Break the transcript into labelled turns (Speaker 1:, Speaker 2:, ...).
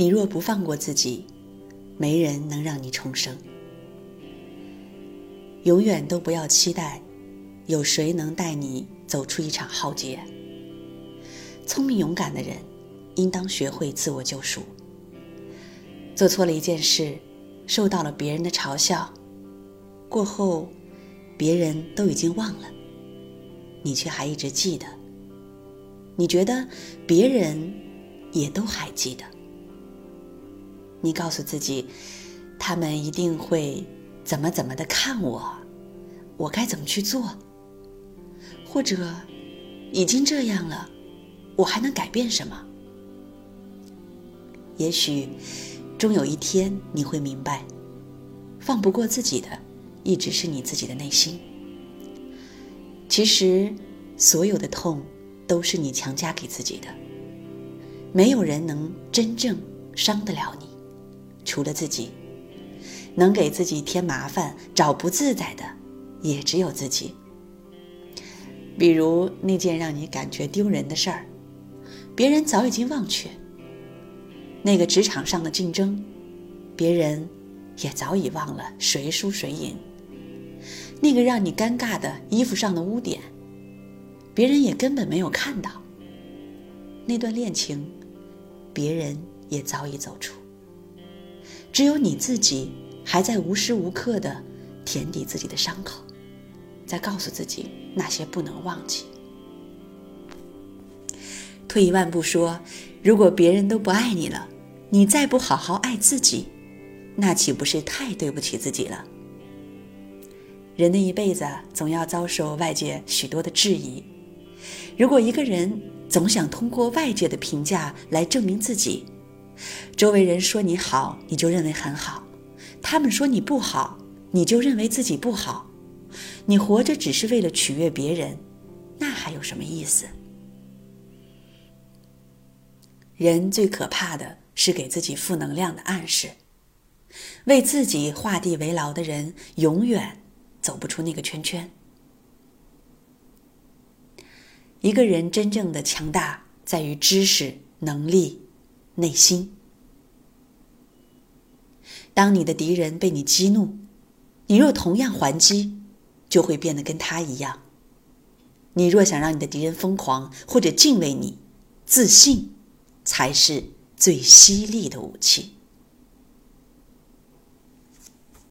Speaker 1: 你若不放过自己，没人能让你重生。永远都不要期待，有谁能带你走出一场浩劫。聪明勇敢的人，应当学会自我救赎。做错了一件事，受到了别人的嘲笑，过后，别人都已经忘了，你却还一直记得。你觉得别人也都还记得？你告诉自己，他们一定会怎么怎么的看我，我该怎么去做？或者，已经这样了，我还能改变什么？也许。终有一天你会明白，放不过自己的，一直是你自己的内心。其实，所有的痛都是你强加给自己的。没有人能真正伤得了你，除了自己。能给自己添麻烦、找不自在的，也只有自己。比如那件让你感觉丢人的事儿，别人早已经忘却。那个职场上的竞争，别人也早已忘了谁输谁赢。那个让你尴尬的衣服上的污点，别人也根本没有看到。那段恋情，别人也早已走出。只有你自己还在无时无刻的填底自己的伤口，在告诉自己那些不能忘记。退一万步说。如果别人都不爱你了，你再不好好爱自己，那岂不是太对不起自己了？人的一辈子总要遭受外界许多的质疑。如果一个人总想通过外界的评价来证明自己，周围人说你好，你就认为很好；他们说你不好，你就认为自己不好。你活着只是为了取悦别人，那还有什么意思？人最可怕的是给自己负能量的暗示。为自己画地为牢的人，永远走不出那个圈圈。一个人真正的强大，在于知识、能力、内心。当你的敌人被你激怒，你若同样还击，就会变得跟他一样。你若想让你的敌人疯狂或者敬畏你，自信。才是最犀利的武器。